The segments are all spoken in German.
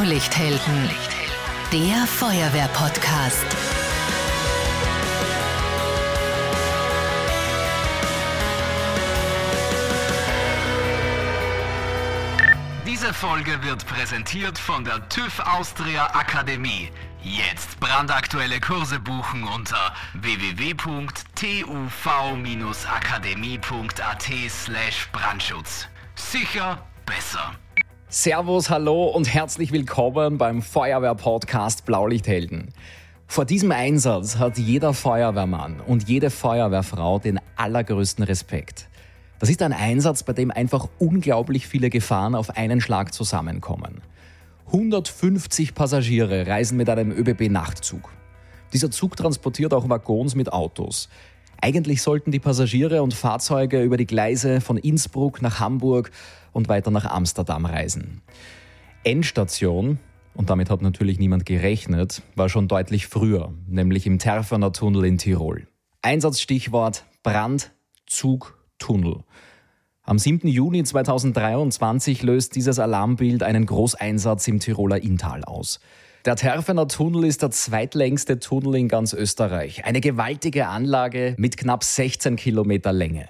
Blaulichthelden, der Feuerwehr-Podcast. Diese Folge wird präsentiert von der TÜV Austria Akademie. Jetzt brandaktuelle Kurse buchen unter www.tuv-akademie.at slash Brandschutz. Sicher besser. Servus, hallo und herzlich willkommen beim Feuerwehr-Podcast Blaulichthelden. Vor diesem Einsatz hat jeder Feuerwehrmann und jede Feuerwehrfrau den allergrößten Respekt. Das ist ein Einsatz, bei dem einfach unglaublich viele Gefahren auf einen Schlag zusammenkommen. 150 Passagiere reisen mit einem ÖBB-Nachtzug. Dieser Zug transportiert auch Waggons mit Autos. Eigentlich sollten die Passagiere und Fahrzeuge über die Gleise von Innsbruck nach Hamburg und weiter nach Amsterdam reisen. Endstation, und damit hat natürlich niemand gerechnet, war schon deutlich früher, nämlich im Terfaner Tunnel in Tirol. Einsatzstichwort Brand, Zug, Tunnel. Am 7. Juni 2023 löst dieses Alarmbild einen Großeinsatz im Tiroler Inntal aus. Der Terfener Tunnel ist der zweitlängste Tunnel in ganz Österreich. Eine gewaltige Anlage mit knapp 16 Kilometer Länge.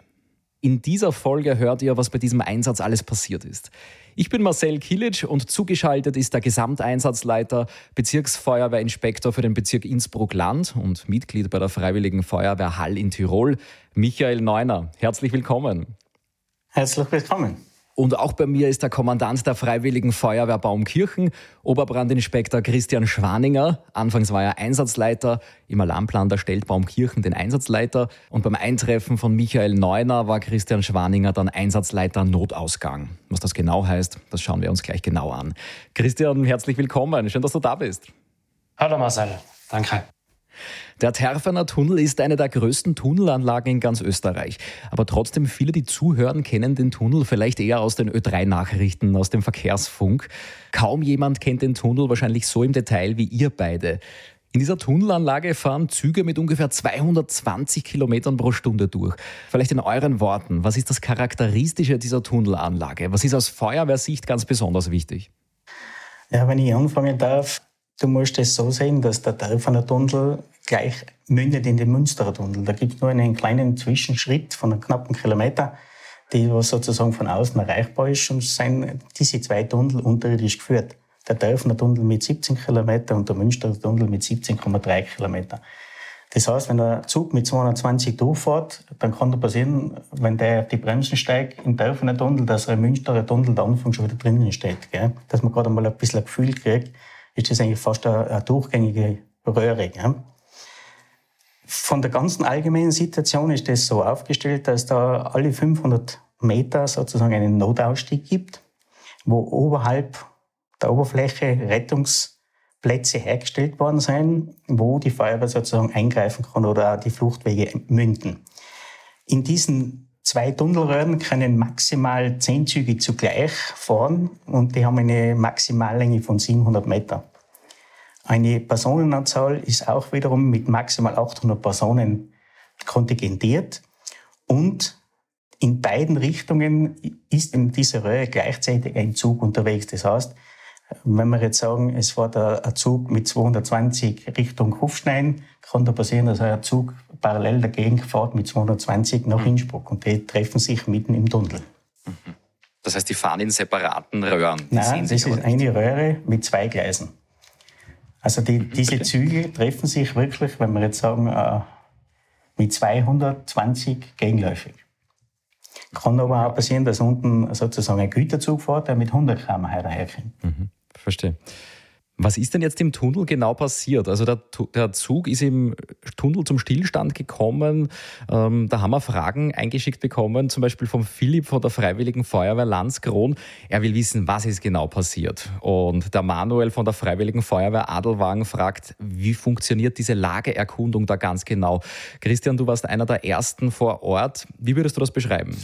In dieser Folge hört ihr, was bei diesem Einsatz alles passiert ist. Ich bin Marcel Kilic und zugeschaltet ist der Gesamteinsatzleiter, Bezirksfeuerwehrinspektor für den Bezirk Innsbruck-Land und Mitglied bei der Freiwilligen Feuerwehr Hall in Tirol, Michael Neuner. Herzlich willkommen. Herzlich willkommen. Und auch bei mir ist der Kommandant der Freiwilligen Feuerwehr Baumkirchen, Oberbrandinspektor Christian Schwaninger. Anfangs war er Einsatzleiter. Im Alarmplan der stellt Baumkirchen den Einsatzleiter. Und beim Eintreffen von Michael Neuner war Christian Schwaninger dann Einsatzleiter Notausgang. Was das genau heißt, das schauen wir uns gleich genau an. Christian, herzlich willkommen. Schön, dass du da bist. Hallo Marcel. Danke. Der Terfener Tunnel ist eine der größten Tunnelanlagen in ganz Österreich. Aber trotzdem, viele, die zuhören, kennen den Tunnel vielleicht eher aus den Ö3-Nachrichten, aus dem Verkehrsfunk. Kaum jemand kennt den Tunnel wahrscheinlich so im Detail wie ihr beide. In dieser Tunnelanlage fahren Züge mit ungefähr 220 Kilometern pro Stunde durch. Vielleicht in euren Worten, was ist das Charakteristische dieser Tunnelanlage? Was ist aus Feuerwehrsicht ganz besonders wichtig? Ja, wenn ich anfangen darf, Du musst es so sehen, dass der Terfaner Tunnel gleich mündet in den Münsterer Tunnel. Da gibt es nur einen kleinen Zwischenschritt von einem knappen Kilometer, die was sozusagen von außen erreichbar ist und sind diese zwei Tunnel unterirdisch geführt. Der Terfaner Tunnel mit 17 Kilometer und der Münsterer Tunnel mit 17,3 Kilometer. Das heißt, wenn der Zug mit 220 durchfährt, dann kann da passieren, wenn der auf die Bremsen steigt im Terfaner Tunnel, dass er im Münsterer Tunnel der Anfang schon wieder drinnen steht. Gell? Dass man gerade mal ein bisschen ein Gefühl kriegt, ist das eigentlich fast eine, eine durchgängige Röhre. Ja? Von der ganzen allgemeinen Situation ist das so aufgestellt, dass da alle 500 Meter sozusagen einen Notausstieg gibt, wo oberhalb der Oberfläche Rettungsplätze hergestellt worden sind, wo die Feuerwehr sozusagen eingreifen kann oder auch die Fluchtwege münden. In diesen zwei Tunnelröhren können maximal zehn Züge zugleich fahren und die haben eine Maximallänge von 700 Meter. Eine Personenanzahl ist auch wiederum mit maximal 800 Personen kontingentiert und in beiden Richtungen ist in dieser Röhre gleichzeitig ein Zug unterwegs. Das heißt, wenn wir jetzt sagen, es fährt ein Zug mit 220 Richtung Hufstein, kann da passieren, dass ein Zug parallel dagegen fährt mit 220 nach mhm. Innsbruck und die treffen sich mitten im Tunnel. Mhm. Das heißt, die fahren in separaten Röhren? Die Nein, das ist eine Röhre mit zwei Gleisen. Also die, diese Züge treffen sich wirklich, wenn wir jetzt sagen, äh, mit 220 gegenläufig. Kann aber auch passieren, dass unten sozusagen ein Güterzug fährt, der mit 100 km/h daherkommt. Mhm, verstehe. Was ist denn jetzt im Tunnel genau passiert? Also der, der Zug ist im Tunnel zum Stillstand gekommen. Ähm, da haben wir Fragen eingeschickt bekommen, zum Beispiel vom Philipp von der Freiwilligen Feuerwehr Landskron. Er will wissen, was ist genau passiert. Und der Manuel von der Freiwilligen Feuerwehr Adelwagen fragt, wie funktioniert diese Lageerkundung da ganz genau? Christian, du warst einer der ersten vor Ort. Wie würdest du das beschreiben?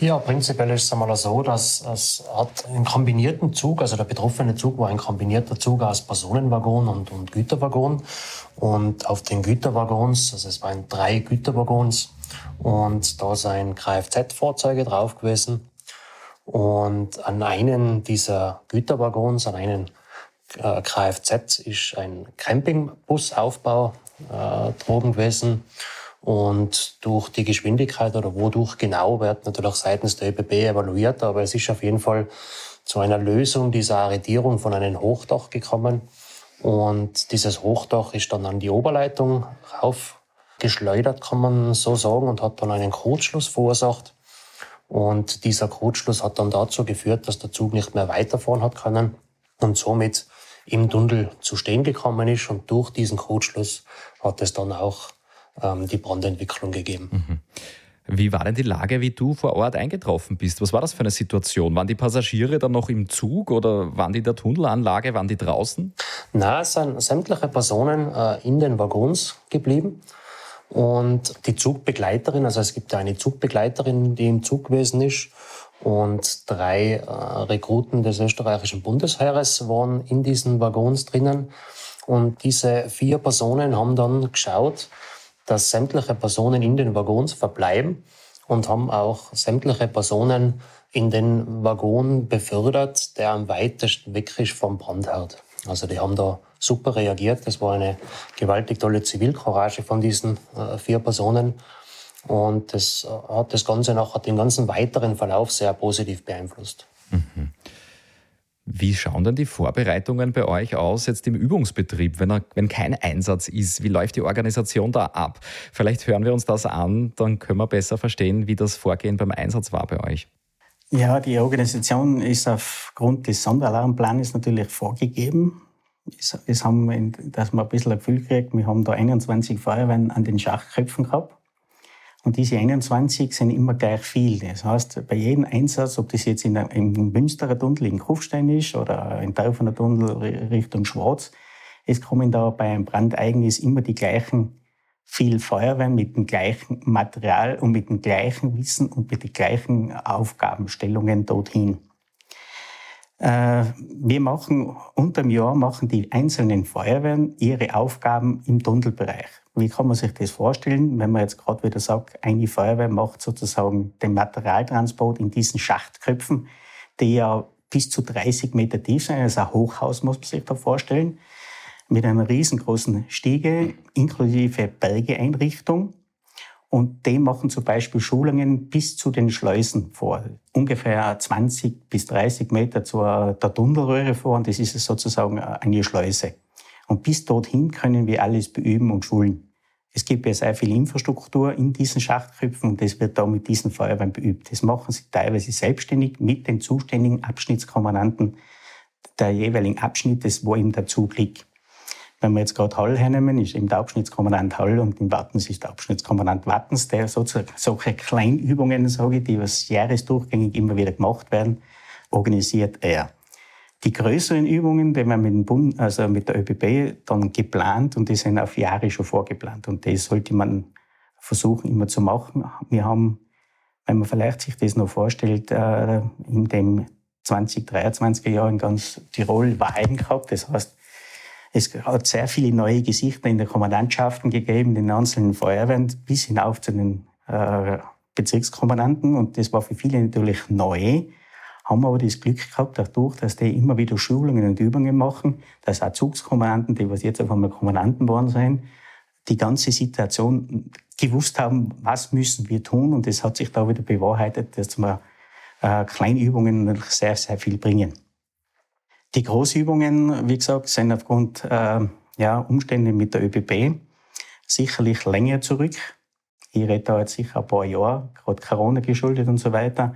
Ja, prinzipiell ist es einmal so, dass es hat einen kombinierten Zug, also der betroffene Zug war ein kombinierter Zug aus Personenwaggon und, und Güterwaggon. Und auf den Güterwaggons, also es waren drei Güterwaggons, und da sind Kfz-Fahrzeuge drauf gewesen. Und an einen dieser Güterwaggons, an einen äh, Kfz ist ein Campingbusaufbau äh, drogen gewesen. Und durch die Geschwindigkeit oder wodurch genau wird natürlich seitens der ÖBB evaluiert. Aber es ist auf jeden Fall zu einer Lösung dieser Arretierung von einem Hochdach gekommen. Und dieses Hochdach ist dann an die Oberleitung raufgeschleudert, kann man so sagen, und hat dann einen Kurzschluss verursacht. Und dieser Kurzschluss hat dann dazu geführt, dass der Zug nicht mehr weiterfahren hat können und somit im Tunnel zu stehen gekommen ist. Und durch diesen Kurzschluss hat es dann auch ähm, die Brandentwicklung gegeben. Mhm. Wie war denn die Lage, wie du vor Ort eingetroffen bist? Was war das für eine Situation? Waren die Passagiere dann noch im Zug oder waren die in der Tunnelanlage? Waren die draußen? Na, es sind sämtliche Personen äh, in den Waggons geblieben. Und die Zugbegleiterin, also es gibt eine Zugbegleiterin, die im Zug gewesen ist. Und drei äh, Rekruten des österreichischen Bundesheeres waren in diesen Waggons drinnen. Und diese vier Personen haben dann geschaut, dass sämtliche Personen in den Waggons verbleiben und haben auch sämtliche Personen in den Waggon befördert, der am weitesten weg ist vom Brandherd. Also die haben da super reagiert. Das war eine gewaltig tolle Zivilcourage von diesen äh, vier Personen. Und das hat das Ganze nachher den ganzen weiteren Verlauf sehr positiv beeinflusst. Mhm. Wie schauen denn die Vorbereitungen bei euch aus jetzt im Übungsbetrieb, wenn, er, wenn kein Einsatz ist? Wie läuft die Organisation da ab? Vielleicht hören wir uns das an, dann können wir besser verstehen, wie das Vorgehen beim Einsatz war bei euch. Ja, die Organisation ist aufgrund des Sonderalarmplans natürlich vorgegeben. Es, haben, dass man ein bisschen ein Gefühl kriegt, wir haben da 21 Feuerwehren an den Schachköpfen gehabt. Und diese 21 sind immer gleich viel. Das heißt, bei jedem Einsatz, ob das jetzt in der, im Münsterer Tunnel in Kufstein ist oder in Tauferner Tunnel Richtung Schwarz, es kommen da bei einem Brandereignis immer die gleichen viel Feuerwehren mit dem gleichen Material und mit dem gleichen Wissen und mit den gleichen Aufgabenstellungen dorthin. Äh, wir machen, unter dem Jahr machen die einzelnen Feuerwehren ihre Aufgaben im Tunnelbereich. Wie kann man sich das vorstellen, wenn man jetzt gerade wieder sagt, eine Feuerwehr macht sozusagen den Materialtransport in diesen Schachtköpfen, die ja bis zu 30 Meter tief sind, also ein Hochhaus muss man sich da vorstellen, mit einer riesengroßen Stiege inklusive Bergeeinrichtung. Und die machen zum Beispiel Schulungen bis zu den Schleusen vor. Ungefähr 20 bis 30 Meter zur der Tunnelröhre vor. Und das ist sozusagen eine Schleuse. Und bis dorthin können wir alles beüben und schulen. Es gibt ja sehr viel Infrastruktur in diesen Schachtköpfen und das wird da mit diesen Feuerwehren beübt. Das machen sie teilweise selbstständig mit den zuständigen Abschnittskommandanten der jeweiligen Abschnittes, wo der Zug liegt. Wenn wir jetzt gerade Hall hernehmen, ist eben der Abschnittskommandant Hall und in Wattens ist der Abschnittskommandant Wattens, der sozusagen solche Kleinübungen, sage ich, die was jahresdurchgängig immer wieder gemacht werden, organisiert er. Die größeren Übungen, die werden mit dem Bund, also mit der ÖBB dann geplant und die sind auf Jahre schon vorgeplant. Und das sollte man versuchen immer zu machen. Wir haben, wenn man vielleicht sich das noch vorstellt, äh, in dem 2023er Jahr in ganz Tirol Wahlen gehabt. Das heißt, es hat sehr viele neue Gesichter in den Kommandantschaften gegeben, in den einzelnen Feuerwehren, bis hinauf zu den äh, Bezirkskommandanten. Und das war für viele natürlich neu haben aber das Glück gehabt, dadurch, dass die immer wieder Schulungen und Übungen machen, dass auch Zugskommandanten, die was jetzt auf einmal Kommandanten geworden sind, die ganze Situation gewusst haben, was müssen wir tun. Und das hat sich da wieder bewahrheitet, dass wir äh, Kleinübungen sehr, sehr viel bringen. Die Großübungen, wie gesagt, sind aufgrund äh, ja, Umstände mit der ÖBB sicherlich länger zurück. Ich rede da jetzt sicher ein paar Jahre, gerade Corona geschuldet und so weiter.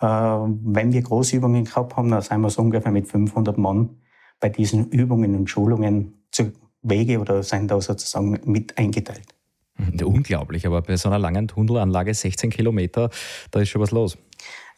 Äh, wenn wir Großübungen gehabt haben, dann sind wir so ungefähr mit 500 Mann bei diesen Übungen und Schulungen zu Wege oder sind da sozusagen mit eingeteilt. Mhm, unglaublich, aber bei so einer langen Tunnelanlage, 16 Kilometer, da ist schon was los.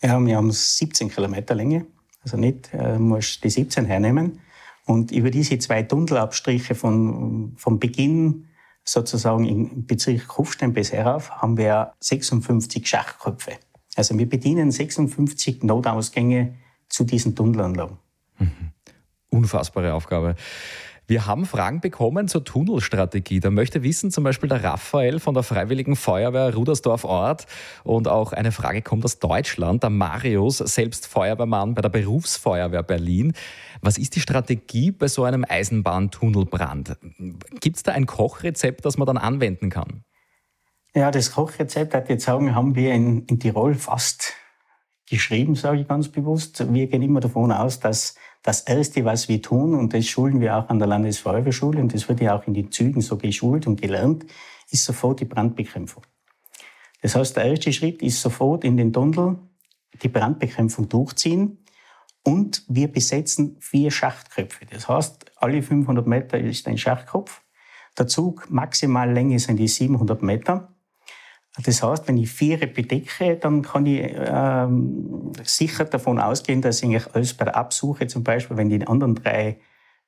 Ja, wir haben 17 Kilometer Länge, also nicht, äh, muss die 17 hernehmen. Und über diese zwei Tunnelabstriche von, vom Beginn sozusagen im Bezirk Kufstein bis herauf haben wir 56 Schachköpfe. Also wir bedienen 56 Notausgänge zu diesen Tunnelanlagen. Mhm. Unfassbare Aufgabe. Wir haben Fragen bekommen zur Tunnelstrategie. Da möchte wissen zum Beispiel der Raphael von der Freiwilligen Feuerwehr Rudersdorf Ort und auch eine Frage kommt aus Deutschland. Der Marius, selbst Feuerwehrmann bei der Berufsfeuerwehr Berlin. Was ist die Strategie bei so einem Eisenbahntunnelbrand? Gibt es da ein Kochrezept, das man dann anwenden kann? Ja, das Kochrezept, hat jetzt sagen, haben wir in, in Tirol fast geschrieben, sage ich ganz bewusst. Wir gehen immer davon aus, dass das Erste, was wir tun, und das schulen wir auch an der Landesfeuerwehrschule, und das wird ja auch in den Zügen so geschult und gelernt, ist sofort die Brandbekämpfung. Das heißt, der erste Schritt ist sofort in den Tunnel die Brandbekämpfung durchziehen und wir besetzen vier Schachtköpfe. Das heißt, alle 500 Meter ist ein Schachtkopf. Der Zug maximal Länge sind die 700 Meter. Das heißt, wenn ich vier bedecke, dann kann ich ähm, sicher davon ausgehen, dass ich alles bei der Absuche zum Beispiel, wenn die anderen drei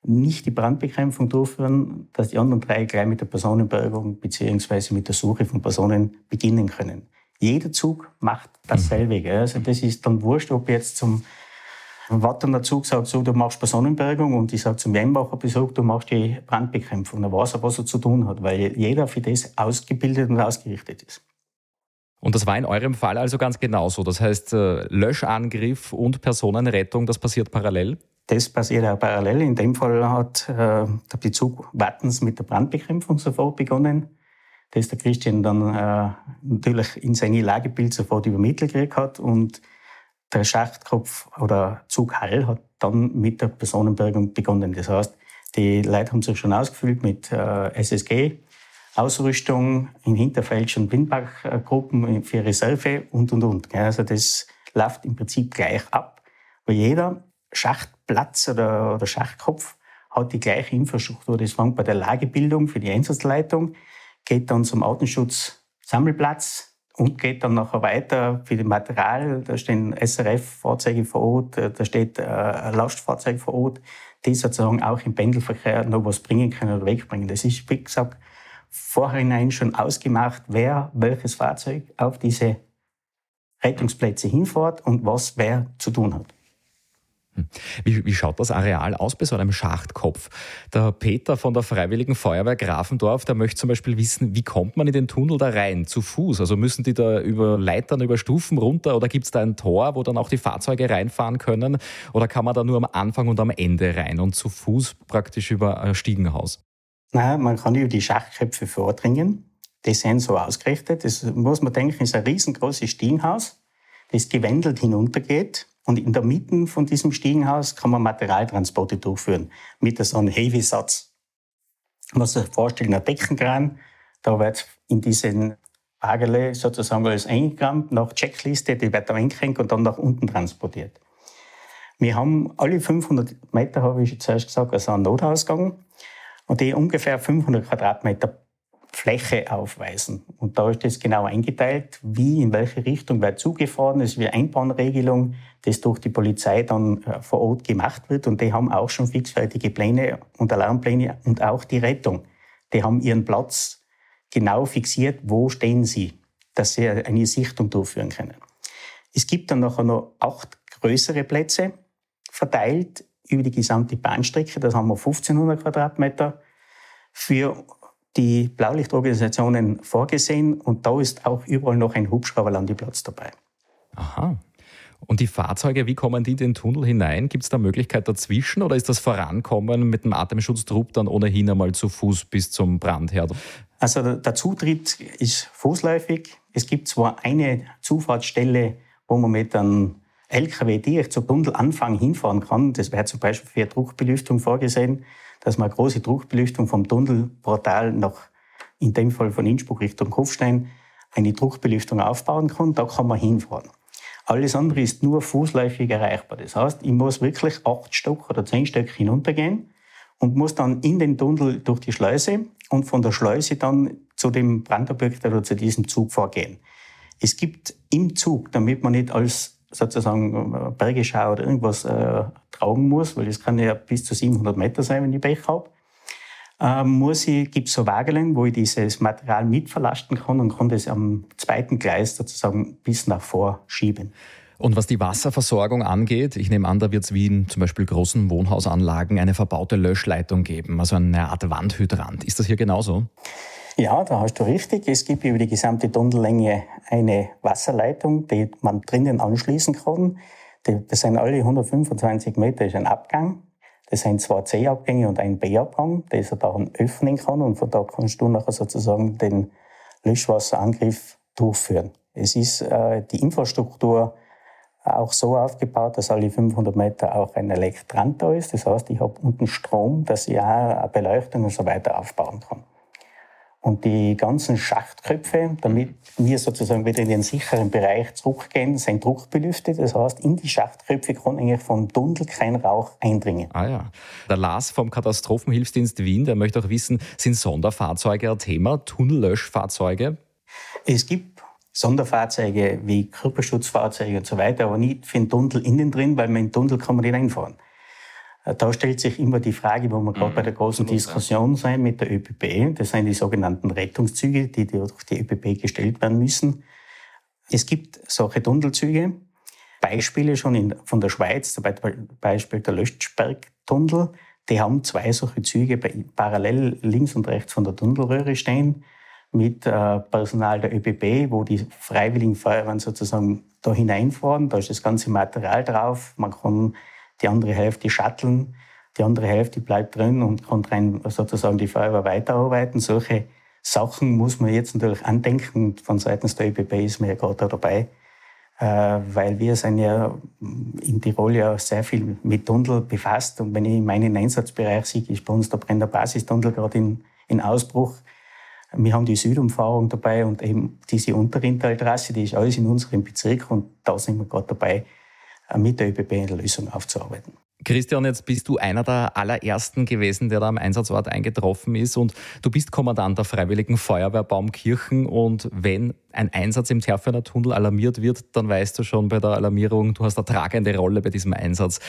nicht die Brandbekämpfung durchführen, dass die anderen drei gleich mit der Personenbergung beziehungsweise mit der Suche von Personen beginnen können. Jeder Zug macht dasselbe. Gell? Also das ist dann wurscht, ob jetzt zum Wattener Zug sagt, so, du machst Personenbergung und ich sage zum Wembacher Besuch, du machst die Brandbekämpfung. Dann weiß er, was er zu tun hat, weil jeder für das ausgebildet und ausgerichtet ist. Und das war in eurem Fall also ganz genauso. Das heißt, äh, Löschangriff und Personenrettung, das passiert parallel? Das passiert auch parallel. In dem Fall hat äh, der Bezug Wattens mit der Brandbekämpfung sofort begonnen. Das der Christian dann äh, natürlich in seine Lagebild sofort übermittelt gekriegt hat. Und der Schachtkopf oder Zug Hall hat dann mit der Personenbergung begonnen. Das heißt, die Leute haben sich schon ausgefüllt mit äh, SSG, Ausrüstung in Hinterfeld und Blindbachgruppen für Reserve und, und, und. Also das läuft im Prinzip gleich ab, weil jeder Schachtplatz oder, oder Schachtkopf hat die gleiche Infrastruktur. Das fängt bei der Lagebildung für die Einsatzleitung, geht dann zum Artenschutzsammelplatz und geht dann nachher weiter für das Material. Da stehen SRF-Fahrzeuge vor Ort, da steht äh, ein Lastfahrzeug vor Ort, die sozusagen auch im Pendelverkehr noch was bringen können oder wegbringen. Das ist, wie gesagt, vorhinein schon ausgemacht, wer welches Fahrzeug auf diese Rettungsplätze hinfährt und was wer zu tun hat. Hm. Wie, wie, schaut das Areal aus bei so einem Schachtkopf? Der Peter von der Freiwilligen Feuerwehr Grafendorf, der möchte zum Beispiel wissen, wie kommt man in den Tunnel da rein? Zu Fuß? Also müssen die da über Leitern, über Stufen runter oder gibt es da ein Tor, wo dann auch die Fahrzeuge reinfahren können? Oder kann man da nur am Anfang und am Ende rein und zu Fuß praktisch über ein Stiegenhaus? Nein, man kann über die Schachköpfe vordringen. Die sind so ausgerichtet. Das muss man denken, ist ein riesengroßes Stiegenhaus, das gewendelt hinuntergeht. Und in der Mitte von diesem Stiegenhaus kann man Materialtransporte durchführen mit so einem Heavy-Satz. Man muss sich vorstellen, ein Deckenkran, da wird in diesen Wagerle sozusagen alles eingerammt, nach Checkliste, die wird da eingehängt und dann nach unten transportiert. Wir haben alle 500 Meter, habe ich zuerst gesagt, also einen Notausgang und die ungefähr 500 Quadratmeter Fläche aufweisen. Und da ist das genau eingeteilt, wie, in welche Richtung wer zugefahren ist, wie Einbahnregelung, das durch die Polizei dann äh, vor Ort gemacht wird. Und die haben auch schon fixfertige Pläne und Alarmpläne und auch die Rettung. Die haben ihren Platz genau fixiert, wo stehen sie, dass sie eine Sichtung durchführen können. Es gibt dann nachher noch acht größere Plätze verteilt über die gesamte Bahnstrecke. Das haben wir 1500 Quadratmeter für die Blaulichtorganisationen vorgesehen und da ist auch überall noch ein Hubschrauberlandeplatz dabei. Aha. Und die Fahrzeuge, wie kommen die in den Tunnel hinein? Gibt es da Möglichkeit dazwischen oder ist das Vorankommen mit dem Atemschutztrupp dann ohnehin einmal zu Fuß bis zum Brandherd? Also der Zutritt ist fußläufig. Es gibt zwar eine Zufahrtsstelle, wo man mit einem LKW direkt zur Tunnelanfang hinfahren kann. Das wäre zum Beispiel für Druckbelüftung vorgesehen, dass man eine große Druckbelüftung vom Tunnelportal nach, in dem Fall von Innsbruck Richtung Kufstein, eine Druckbelüftung aufbauen kann. Da kann man hinfahren. Alles andere ist nur fußläufig erreichbar. Das heißt, ich muss wirklich acht Stock oder zehn Stück hinuntergehen und muss dann in den Tunnel durch die Schleuse und von der Schleuse dann zu dem Brandobjekt oder zu diesem Zug vorgehen. Es gibt im Zug, damit man nicht als sozusagen äh, Bergeschau oder irgendwas äh, tragen muss, weil das kann ja bis zu 700 Meter sein, wenn ich Pech habe, ähm, muss ich, gibt es so Wagelen, wo ich dieses Material mitverlasten kann und kann das am zweiten Gleis sozusagen bis nach vor schieben. Und was die Wasserversorgung angeht, ich nehme an, da wird es wie in zum Beispiel großen Wohnhausanlagen eine verbaute Löschleitung geben, also eine Art Wandhydrant. Ist das hier genauso? Ja, da hast du richtig. Es gibt über die gesamte Tunnellänge eine Wasserleitung, die man drinnen anschließen kann. Das sind alle 125 Meter ist ein Abgang. Das sind zwei C-Abgänge und ein B-Abgang, den er dann öffnen kann und von da kannst du nachher sozusagen den Löschwasserangriff durchführen. Es ist äh, die Infrastruktur auch so aufgebaut, dass alle 500 Meter auch ein Elektrant da ist. Das heißt, ich habe unten Strom, dass ich auch eine Beleuchtung und so weiter aufbauen kann. Und die ganzen Schachtköpfe, damit wir sozusagen wieder in den sicheren Bereich zurückgehen, sind druckbelüftet. Das heißt, in die Schachtköpfe kann eigentlich vom Tunnel kein Rauch eindringen. Ah ja. Der Lars vom Katastrophenhilfsdienst Wien, der möchte auch wissen, sind Sonderfahrzeuge ein Thema, Tunnellöschfahrzeuge? Es gibt Sonderfahrzeuge wie Körperschutzfahrzeuge und so weiter, aber nicht für den Tunnel innen drin, weil man in den Tunnel kann man nicht einfahren. Da stellt sich immer die Frage, wo wir gerade mhm. bei der großen Diskussion sein mit der ÖPB. Das sind die sogenannten Rettungszüge, die durch die ÖPB gestellt werden müssen. Es gibt solche Tunnelzüge. Beispiele schon in, von der Schweiz, zum Beispiel der Löschbergtunnel. Die haben zwei solche Züge parallel links und rechts von der Tunnelröhre stehen mit äh, Personal der ÖBB, wo die freiwilligen Feuerwehren sozusagen da hineinfahren. Da ist das ganze Material drauf. Man kann die andere Hälfte shutteln, die andere Hälfte bleibt drin und kann rein sozusagen die Feuerwehr weiterarbeiten. Solche Sachen muss man jetzt natürlich andenken. Von seitens der ÖBB ist man ja gerade da dabei, äh, weil wir sind ja in Tirol ja sehr viel mit Tunnel befasst. Und wenn ich meinen Einsatzbereich sehe, ist bei uns der Brenner Basistunnel gerade in, in Ausbruch. Wir haben die Südumfahrung dabei und eben diese Unterrintaltrasse, die ist alles in unserem Bezirk und da sind wir gerade dabei, mit der ÖBB eine Lösung aufzuarbeiten. Christian, jetzt bist du einer der allerersten gewesen, der da am Einsatzort eingetroffen ist und du bist Kommandant der Freiwilligen Feuerwehr Baumkirchen und wenn ein Einsatz im Terfener Tunnel alarmiert wird, dann weißt du schon bei der Alarmierung, du hast eine tragende Rolle bei diesem Einsatz.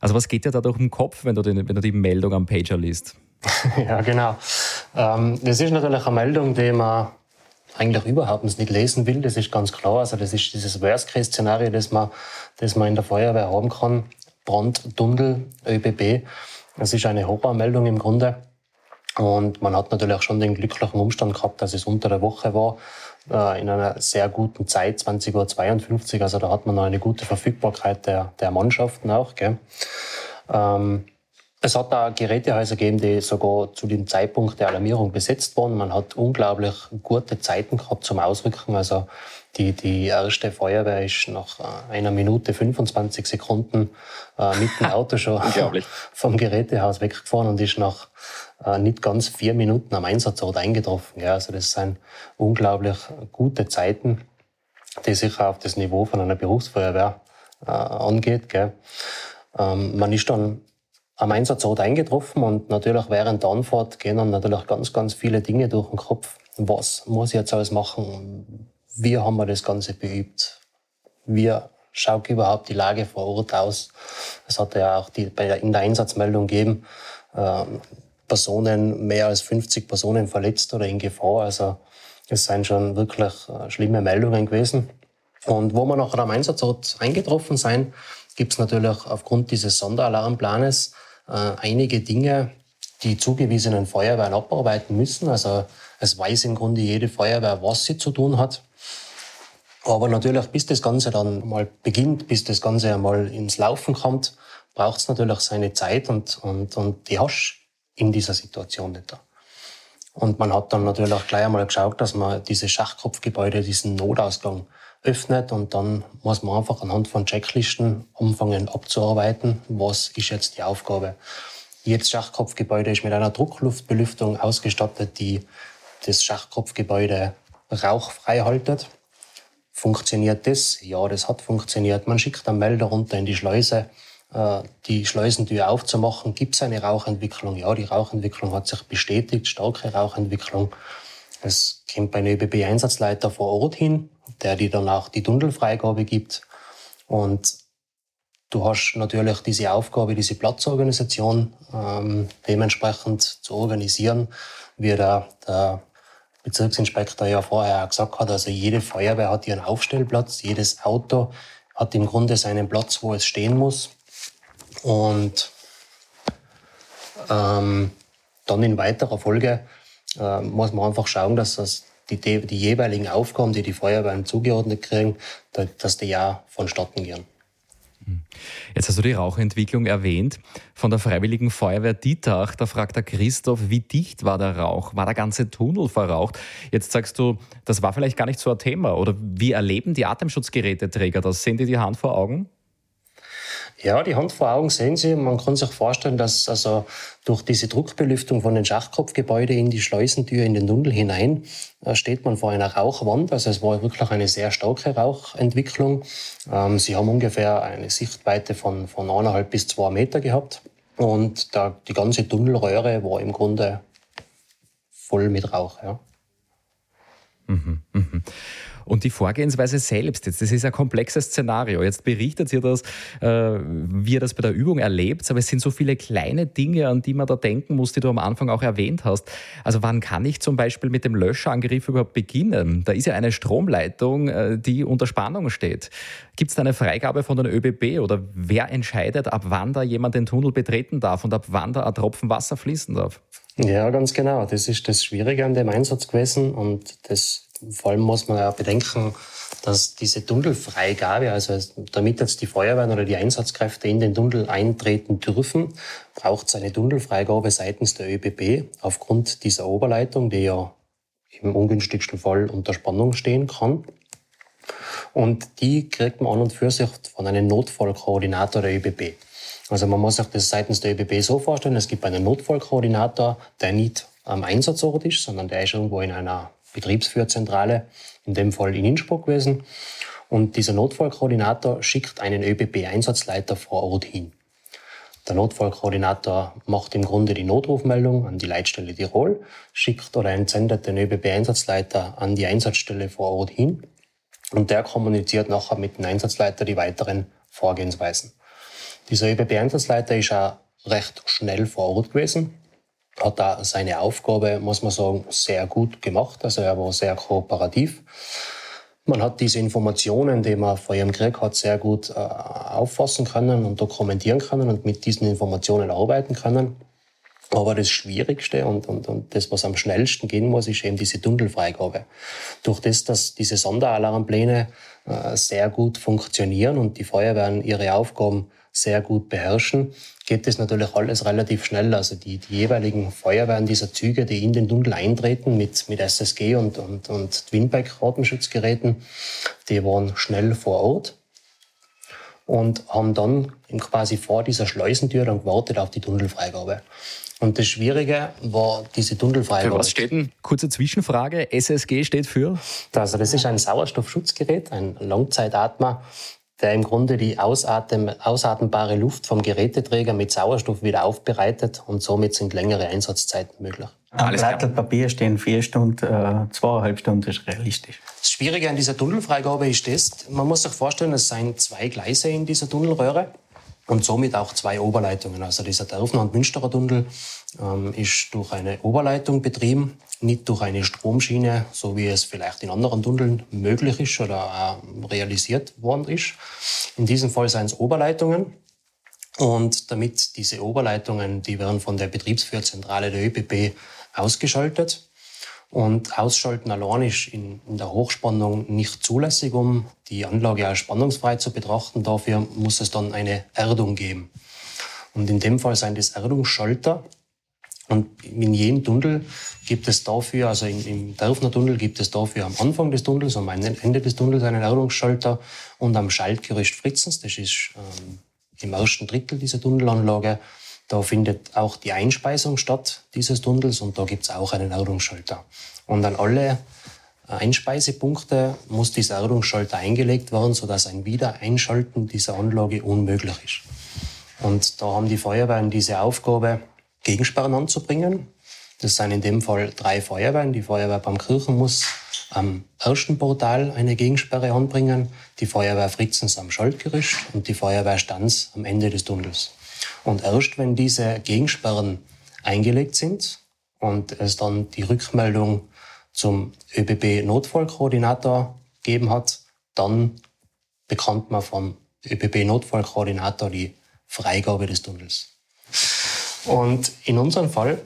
Also was geht dir da durch den Kopf, wenn du die, wenn du die Meldung am Pager liest? Ja, genau. Ähm, das ist natürlich eine Meldung, die man eigentlich überhaupt nicht lesen will. Das ist ganz klar. Also das ist dieses Worst-Case-Szenario, das man, das man in der Feuerwehr haben kann. Brand, Tunnel, ÖBB. Das ist eine Horrormeldung im Grunde. Und man hat natürlich auch schon den glücklichen Umstand gehabt, dass es unter der Woche war, äh, in einer sehr guten Zeit, 20.52 Uhr. Also da hat man noch eine gute Verfügbarkeit der, der Mannschaften auch. Gell. Ähm, es hat da Gerätehäuser gegeben, die sogar zu dem Zeitpunkt der Alarmierung besetzt waren. Man hat unglaublich gute Zeiten gehabt zum Ausrücken. Also die, die erste Feuerwehr ist nach äh, einer Minute 25 Sekunden äh, mit dem Auto schon vom Gerätehaus weggefahren und ist nach äh, nicht ganz vier Minuten am Einsatzort eingetroffen. Ja, also das sind unglaublich gute Zeiten, die sich auf das Niveau von einer Berufsfeuerwehr äh, angeht. Gell. Ähm, man ist dann am Einsatzort eingetroffen und natürlich während der Anfahrt gehen dann natürlich ganz, ganz viele Dinge durch den Kopf. Was muss ich jetzt alles machen? Wie haben wir das Ganze beübt? Wie schaut überhaupt die Lage vor Ort aus? Es hat ja auch die, bei der, in der Einsatzmeldung gegeben, ähm, Personen, mehr als 50 Personen verletzt oder in Gefahr. Also es sind schon wirklich äh, schlimme Meldungen gewesen. Und wo wir nachher am Einsatzort eingetroffen sind, gibt es natürlich aufgrund dieses Sonderalarmplanes äh, einige Dinge, die zugewiesenen Feuerwehren abarbeiten müssen. Also es weiß im Grunde jede Feuerwehr, was sie zu tun hat. Aber natürlich, bis das Ganze dann mal beginnt, bis das Ganze einmal ins Laufen kommt, braucht es natürlich seine Zeit und, und, und die hast in dieser Situation nicht da. Und man hat dann natürlich auch gleich einmal geschaut, dass man diese Schachkopfgebäude, diesen Notausgang öffnet und dann muss man einfach anhand von Checklisten anfangen abzuarbeiten, was ist jetzt die Aufgabe. Jedes Schachkopfgebäude ist mit einer Druckluftbelüftung ausgestattet, die das Schachkopfgebäude rauchfrei haltet. Funktioniert das? Ja, das hat funktioniert. Man schickt einen Melder runter in die Schleuse, äh, die Schleusentür aufzumachen. Gibt es eine Rauchentwicklung? Ja, die Rauchentwicklung hat sich bestätigt, starke Rauchentwicklung. Es kommt einem ÖBB-Einsatzleiter vor Ort hin, der dir dann auch die Tunnelfreigabe gibt. Und du hast natürlich diese Aufgabe, diese Platzorganisation ähm, dementsprechend zu organisieren, wie der, der Bezirksinspektor ja vorher auch gesagt hat. Also jede Feuerwehr hat ihren Aufstellplatz, jedes Auto hat im Grunde seinen Platz, wo es stehen muss. Und ähm, dann in weiterer Folge äh, muss man einfach schauen, dass das die, die jeweiligen Aufgaben, die die Feuerwehren zugeordnet kriegen, dass die ja vonstatten gehen. Jetzt hast du die Rauchentwicklung erwähnt. Von der Freiwilligen Feuerwehr Dietach, da fragt der Christoph, wie dicht war der Rauch? War der ganze Tunnel verraucht? Jetzt sagst du, das war vielleicht gar nicht so ein Thema. Oder wie erleben die Atemschutzgeräteträger das? Sehen die die Hand vor Augen? Ja, die Hand vor Augen sehen Sie. Man kann sich vorstellen, dass also durch diese Druckbelüftung von den Schachkopfgebäuden in die Schleusentür in den Tunnel hinein äh, steht man vor einer Rauchwand. Also es war wirklich eine sehr starke Rauchentwicklung. Ähm, Sie haben ungefähr eine Sichtweite von, von eineinhalb bis zwei Meter gehabt. Und da, die ganze Tunnelröhre war im Grunde voll mit Rauch. Ja. Mhm, mh. Und die Vorgehensweise selbst, jetzt, das ist ein komplexes Szenario. Jetzt berichtet ihr das, äh, wie ihr das bei der Übung erlebt, aber es sind so viele kleine Dinge, an die man da denken muss, die du am Anfang auch erwähnt hast. Also wann kann ich zum Beispiel mit dem Löschangriff überhaupt beginnen? Da ist ja eine Stromleitung, äh, die unter Spannung steht. Gibt es da eine Freigabe von den ÖBB oder wer entscheidet, ab wann da jemand den Tunnel betreten darf und ab wann da ein Tropfen Wasser fließen darf? Ja, ganz genau. Das ist das Schwierige an dem Einsatz gewesen und das vor allem muss man ja bedenken, dass diese Tunnelfreigabe, also damit jetzt die Feuerwehren oder die Einsatzkräfte in den Tunnel eintreten dürfen, braucht es eine Tunnelfreigabe seitens der ÖBB aufgrund dieser Oberleitung, die ja im ungünstigsten Fall unter Spannung stehen kann. Und die kriegt man an und für sich von einem Notfallkoordinator der ÖBB. Also man muss sich das seitens der ÖBB so vorstellen, es gibt einen Notfallkoordinator, der nicht am Einsatzort ist, sondern der ist irgendwo in einer Betriebsführerzentrale, in dem Fall in Innsbruck gewesen. Und dieser Notfallkoordinator schickt einen ÖBB-Einsatzleiter vor Ort hin. Der Notfallkoordinator macht im Grunde die Notrufmeldung an die Leitstelle Tirol, schickt oder entsendet den ÖBB-Einsatzleiter an die Einsatzstelle vor Ort hin und der kommuniziert nachher mit dem Einsatzleiter die weiteren Vorgehensweisen. Dieser ÖBB-Einsatzleiter ist auch recht schnell vor Ort gewesen hat da seine Aufgabe, muss man sagen, sehr gut gemacht. Also er war sehr kooperativ. Man hat diese Informationen, die man vor ihrem Krieg hat, sehr gut äh, auffassen können und dokumentieren können und mit diesen Informationen arbeiten können. Aber das Schwierigste und, und, und das, was am schnellsten gehen muss, ist eben diese Tunnelfreigabe. Durch das, dass diese Sonderalarmpläne äh, sehr gut funktionieren und die Feuerwehren ihre Aufgaben sehr gut beherrschen, geht das natürlich alles relativ schnell. Also die, die jeweiligen Feuerwehren dieser Züge, die in den Tunnel eintreten mit, mit SSG und, und, und Twinbike-Ratenschutzgeräten, die waren schnell vor Ort und haben dann quasi vor dieser Schleusentür dann gewartet auf die Tunnelfreigabe. Und das Schwierige war diese Tunnelfreigabe. Für was steht denn? Kurze Zwischenfrage. SSG steht für? Also das ist ein Sauerstoffschutzgerät, ein Langzeitatmer, der im Grunde die ausatm ausatembare Luft vom Geräteträger mit Sauerstoff wieder aufbereitet und somit sind längere Einsatzzeiten möglich. Am Blatt Papier stehen vier Stunden, äh, zweieinhalb Stunden ist realistisch. Das Schwierige an dieser Tunnelfreigabe ist das, man muss sich vorstellen, es seien zwei Gleise in dieser Tunnelröhre und somit auch zwei Oberleitungen. Also dieser Derfner und Münsterer Tunnel ähm, ist durch eine Oberleitung betrieben, nicht durch eine Stromschiene, so wie es vielleicht in anderen Tunneln möglich ist oder äh, realisiert worden ist. In diesem Fall seien es Oberleitungen. Und damit diese Oberleitungen, die werden von der Betriebsführerzentrale der ÖBB ausgeschaltet. Und Ausschalten allein ist in, in, der Hochspannung nicht zulässig, um die Anlage als spannungsfrei zu betrachten. Dafür muss es dann eine Erdung geben. Und in dem Fall sind das Erdungsschalter. Und in jedem Tunnel gibt es dafür, also im, im Derfner Tunnel gibt es dafür am Anfang des Tunnels, am Ende des Tunnels einen Erdungsschalter und am Schaltgerüst Fritzens, das ist ähm, im ersten Drittel dieser Tunnelanlage, da findet auch die Einspeisung statt dieses Tunnels und da gibt es auch einen Erdungsschalter. Und an alle Einspeisepunkte muss dieser Erdungsschalter eingelegt werden, sodass ein Wiedereinschalten dieser Anlage unmöglich ist. Und da haben die Feuerwehren diese Aufgabe, Gegensperren anzubringen. Das sind in dem Fall drei Feuerwehren. Die Feuerwehr beim Kirchen muss am ersten Portal eine Gegensperre anbringen, die Feuerwehr Fritzens am Schaltgerüst und die Feuerwehr Stanz am Ende des Tunnels. Und erst wenn diese Gegensperren eingelegt sind und es dann die Rückmeldung zum ÖBB-Notfallkoordinator gegeben hat, dann bekommt man vom ÖBB-Notfallkoordinator die Freigabe des Tunnels. Und in unserem Fall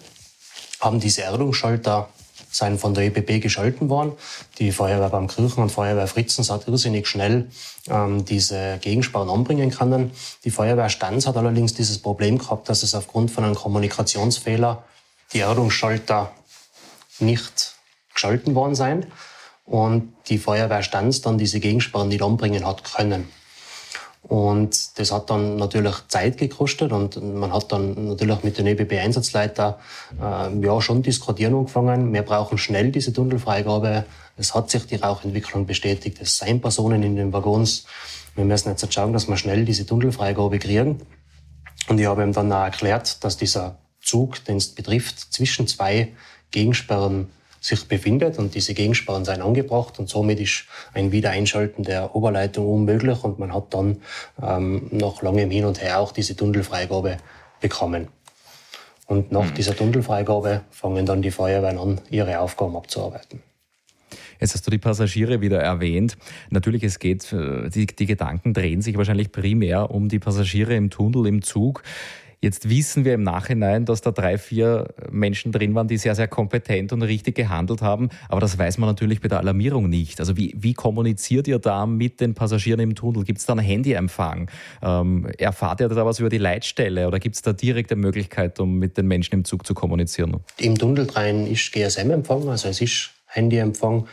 haben diese Erdungsschalter sind von der ÖBB geschalten worden. Die Feuerwehr beim Kirchen und Feuerwehr Fritzens hat irrsinnig schnell ähm, diese Gegensparren anbringen können. Die Feuerwehr Stanz hat allerdings dieses Problem gehabt, dass es aufgrund von einem Kommunikationsfehler die Erdungsschalter nicht geschalten worden sind und die Feuerwehr Stanz dann diese Gegensparren nicht anbringen hat können. Und das hat dann natürlich Zeit gekostet und man hat dann natürlich mit den ÖBB-Einsatzleiter äh, ja schon diskutieren angefangen. Wir brauchen schnell diese Tunnelfreigabe. Es hat sich die Rauchentwicklung bestätigt. Es seien Personen in den Waggons. Wir müssen jetzt schauen, dass wir schnell diese Tunnelfreigabe kriegen. Und ich habe ihm dann auch erklärt, dass dieser Zug, den es betrifft, zwischen zwei Gegensperren sich befindet und diese Gegensperren sind angebracht und somit ist ein Wiedereinschalten der Oberleitung unmöglich und man hat dann ähm, nach langem Hin und Her auch diese Tunnelfreigabe bekommen. Und nach mhm. dieser Tunnelfreigabe fangen dann die Feuerwehren an, ihre Aufgaben abzuarbeiten. Jetzt hast du die Passagiere wieder erwähnt. Natürlich, es geht, äh, die, die Gedanken drehen sich wahrscheinlich primär um die Passagiere im Tunnel, im Zug. Jetzt wissen wir im Nachhinein, dass da drei, vier Menschen drin waren, die sehr, sehr kompetent und richtig gehandelt haben. Aber das weiß man natürlich bei der Alarmierung nicht. Also wie, wie kommuniziert ihr da mit den Passagieren im Tunnel? Gibt es da einen Handyempfang? Ähm, erfahrt ihr da was über die Leitstelle oder gibt es da direkte Möglichkeit, um mit den Menschen im Zug zu kommunizieren? Im Tunnel rein ist GSM-Empfang, also es ist Handyempfang.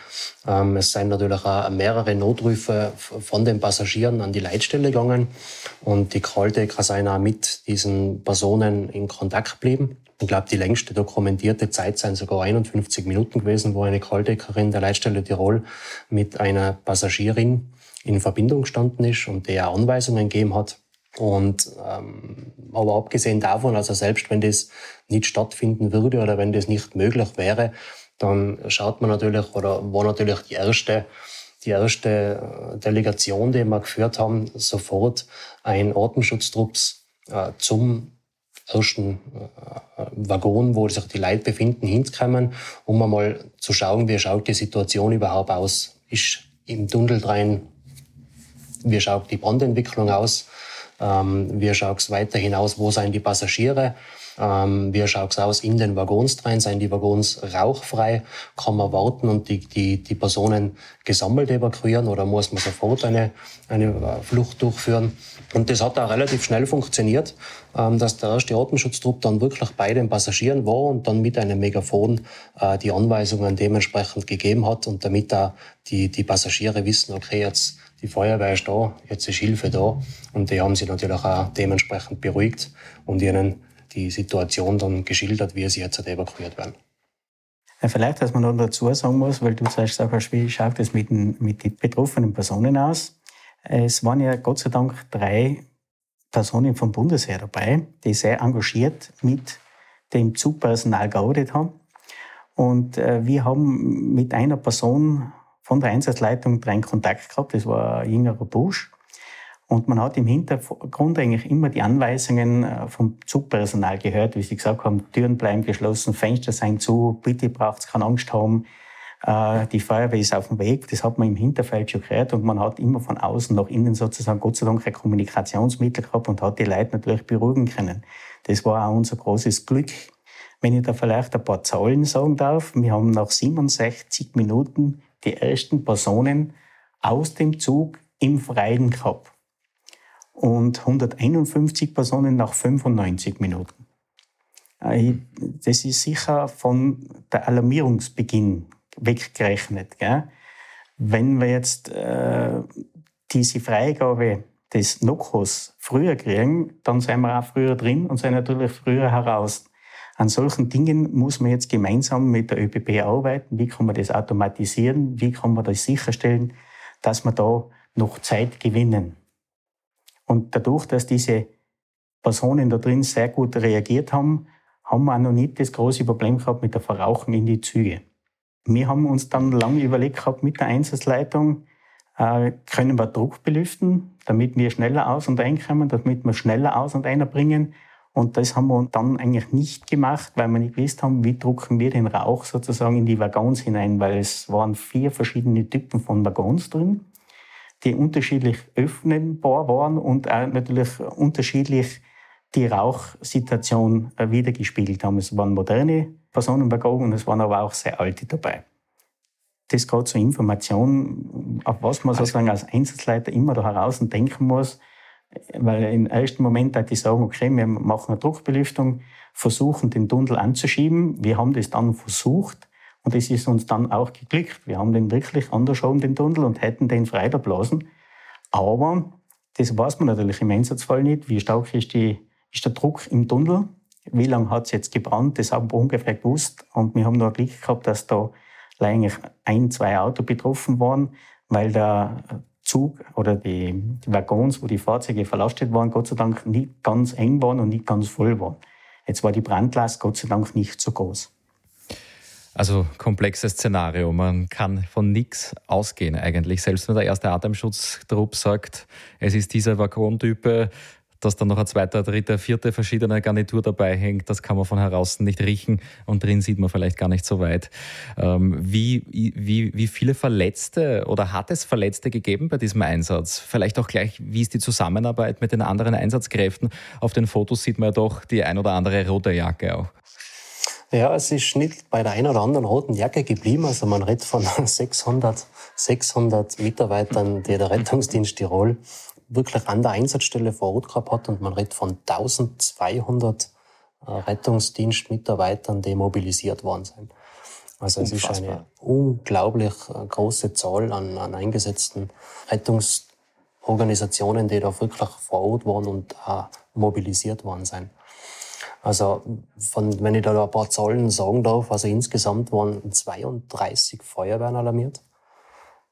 Ähm, es sind natürlich auch mehrere Notrufe von den Passagieren an die Leitstelle gegangen und die Calldecker sind auch mit diesen Personen in Kontakt geblieben. Ich glaube, die längste dokumentierte Zeit sind sogar 51 Minuten gewesen, wo eine Calldeckerin der Leitstelle Tirol mit einer Passagierin in Verbindung gestanden ist und der Anweisungen gegeben hat. Und ähm, aber abgesehen davon, also selbst wenn das nicht stattfinden würde oder wenn das nicht möglich wäre, dann schaut man natürlich, oder war natürlich die erste, die erste äh, Delegation, die wir geführt haben, sofort ein Atemschutztrupps äh, zum ersten äh, Waggon, wo sich die Leute befinden, hinzukommen, um einmal zu schauen, wie schaut die Situation überhaupt aus. Ist im Tunnel rein, wie schaut die Brandentwicklung aus, ähm, wie schaut es weiter hinaus, wo sind die Passagiere, ähm, wie schaut es aus in den Waggons rein? Seien die Waggons rauchfrei? Kann man warten und die, die, die Personen gesammelt evakuieren oder muss man sofort eine, eine äh, Flucht durchführen? Und das hat auch relativ schnell funktioniert, ähm, dass der erste Atemschutztrupp dann wirklich bei den Passagieren war und dann mit einem Megafon äh, die Anweisungen dementsprechend gegeben hat und damit da die, die Passagiere wissen, okay, jetzt die Feuerwehr ist da, jetzt ist Hilfe da. Und die haben sich natürlich auch dementsprechend beruhigt und ihnen die Situation dann geschildert, wie sie jetzt halt evakuiert werden. Vielleicht, was man noch dazu sagen muss, weil du sagst wie schaut es mit, den, mit den betroffenen Personen aus? Es waren ja Gott sei Dank drei Personen vom Bundesheer dabei, die sehr engagiert mit dem Zugpersonal gearbeitet haben. Und äh, wir haben mit einer Person von der Einsatzleitung drin Kontakt gehabt, das war ein jüngerer Busch. Und man hat im Hintergrund eigentlich immer die Anweisungen äh, vom Zugpersonal gehört, wie sie gesagt haben, Türen bleiben geschlossen, Fenster seien zu, bitte braucht keine Angst haben, äh, die Feuerwehr ist auf dem Weg. Das hat man im Hinterfeld schon gehört und man hat immer von außen nach innen sozusagen Gott sei Dank ein Kommunikationsmittel gehabt und hat die Leute natürlich beruhigen können. Das war auch unser großes Glück. Wenn ich da vielleicht ein paar Zahlen sagen darf, wir haben nach 67 Minuten die ersten Personen aus dem Zug im Freien gehabt und 151 Personen nach 95 Minuten. Äh, das ist sicher von der Alarmierungsbeginn weggerechnet. Gell? Wenn wir jetzt äh, diese Freigabe des Nokos früher kriegen, dann sind wir auch früher drin und sind natürlich früher heraus. An solchen Dingen muss man jetzt gemeinsam mit der ÖPP arbeiten. Wie kann man das automatisieren? Wie kann man das sicherstellen, dass wir da noch Zeit gewinnen? Und dadurch, dass diese Personen da drin sehr gut reagiert haben, haben wir auch noch nicht das große Problem gehabt mit der Verrauchung in die Züge. Wir haben uns dann lange überlegt gehabt mit der Einsatzleitung, äh, können wir Druck belüften, damit wir schneller aus und einkommen, damit wir schneller aus und einbringen. Und das haben wir dann eigentlich nicht gemacht, weil wir nicht gewusst haben, wie drucken wir den Rauch sozusagen in die Waggons hinein, weil es waren vier verschiedene Typen von Waggons drin. Die unterschiedlich öffnenbar waren und auch natürlich unterschiedlich die Rauchsituation äh, wiedergespiegelt haben. Es waren moderne Personenwaggons und es waren aber auch sehr alte dabei. Das gerade zur Information, auf was man sozusagen als Einsatzleiter immer da heraus denken muss, weil im ersten Moment hat ich sagen, okay, wir machen eine Druckbelüftung, versuchen den Tunnel anzuschieben. Wir haben das dann versucht und es ist uns dann auch geglückt. Wir haben den wirklich angeschoben, den Tunnel, und hätten den freiblasen. Aber das weiß man natürlich im Einsatzfall nicht. Wie stark ist, die, ist der Druck im Tunnel? Wie lange hat es jetzt gebrannt? Das haben wir ungefähr gewusst. Und wir haben nur Glück gehabt, dass da eigentlich ein, zwei Autos betroffen waren, weil der Zug oder die, die Waggons, wo die Fahrzeuge verlastet waren, Gott sei Dank nicht ganz eng waren und nicht ganz voll waren. Jetzt war die Brandlast Gott sei Dank nicht so groß. Also komplexes Szenario. Man kann von nichts ausgehen eigentlich. Selbst wenn der erste Atemschutztrupp sagt, es ist dieser Waggontype, dass dann noch ein zweiter, dritter, vierter verschiedene Garnitur dabei hängt, das kann man von heraus nicht riechen und drin sieht man vielleicht gar nicht so weit. Ähm, wie, wie, wie viele Verletzte oder hat es Verletzte gegeben bei diesem Einsatz? Vielleicht auch gleich, wie ist die Zusammenarbeit mit den anderen Einsatzkräften? Auf den Fotos sieht man ja doch die ein oder andere rote Jacke auch. Ja, es ist nicht bei der einen oder anderen roten Jacke geblieben. Also man redet von 600, 600 Mitarbeitern, die der Rettungsdienst Tirol wirklich an der Einsatzstelle vor Ort gehabt hat und man redet von 1200 äh, Rettungsdienstmitarbeitern, die mobilisiert worden sind. Also es Unfassbar. ist eine unglaublich äh, große Zahl an, an eingesetzten Rettungsorganisationen, die da wirklich vor Ort waren und auch mobilisiert worden sind. Also, von, wenn ich da ein paar Zahlen sagen darf, also insgesamt waren 32 Feuerwehren alarmiert.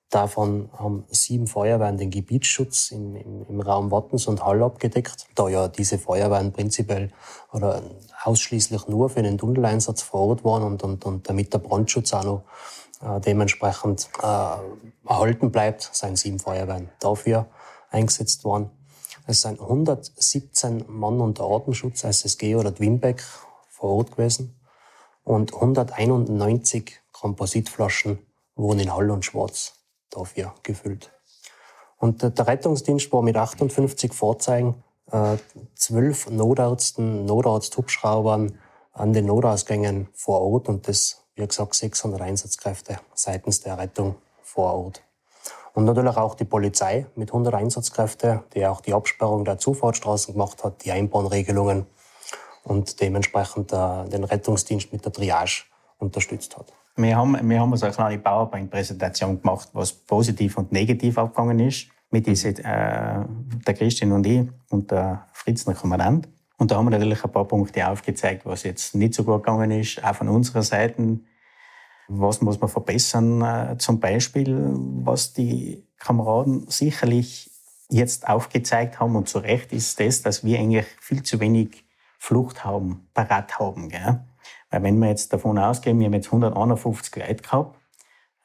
Davon haben sieben Feuerwehren den Gebietsschutz in, im, im Raum Wattens und Hall abgedeckt, da ja diese Feuerwehren prinzipiell oder ausschließlich nur für den Tunneleinsatz vor Ort waren und, und, und damit der Brandschutz auch noch äh, dementsprechend äh, erhalten bleibt, sind sieben Feuerwehren dafür eingesetzt worden. Es sind 117 Mann unter Atemschutz, SSG oder Dwinbeck vor Ort gewesen und 191 Kompositflaschen wurden in Hall und Schwarz dafür gefüllt. Und der Rettungsdienst war mit 58 Fahrzeugen, äh, zwölf Notärzten, Notarzthubschraubern an den Notausgängen vor Ort und das, wie gesagt, 600 Einsatzkräfte seitens der Rettung vor Ort. Und natürlich auch die Polizei mit 100 Einsatzkräften, die auch die Absperrung der Zufahrtsstraßen gemacht hat, die Einbahnregelungen und dementsprechend äh, den Rettungsdienst mit der Triage unterstützt hat. Wir haben, wir haben so eine kleine PowerPoint-Präsentation gemacht, was positiv und negativ abgegangen ist. Mit diese, äh, der Christian und ich und der Fritz, der Kommandant. Und da haben wir natürlich ein paar Punkte aufgezeigt, was jetzt nicht so gut gegangen ist, auch von unserer Seite. Was muss man verbessern? Äh, zum Beispiel, was die Kameraden sicherlich jetzt aufgezeigt haben und zu Recht ist das, dass wir eigentlich viel zu wenig Flucht haben, parat haben. Gell? Weil wenn wir jetzt davon ausgehen, wir haben jetzt 151 Leute gehabt,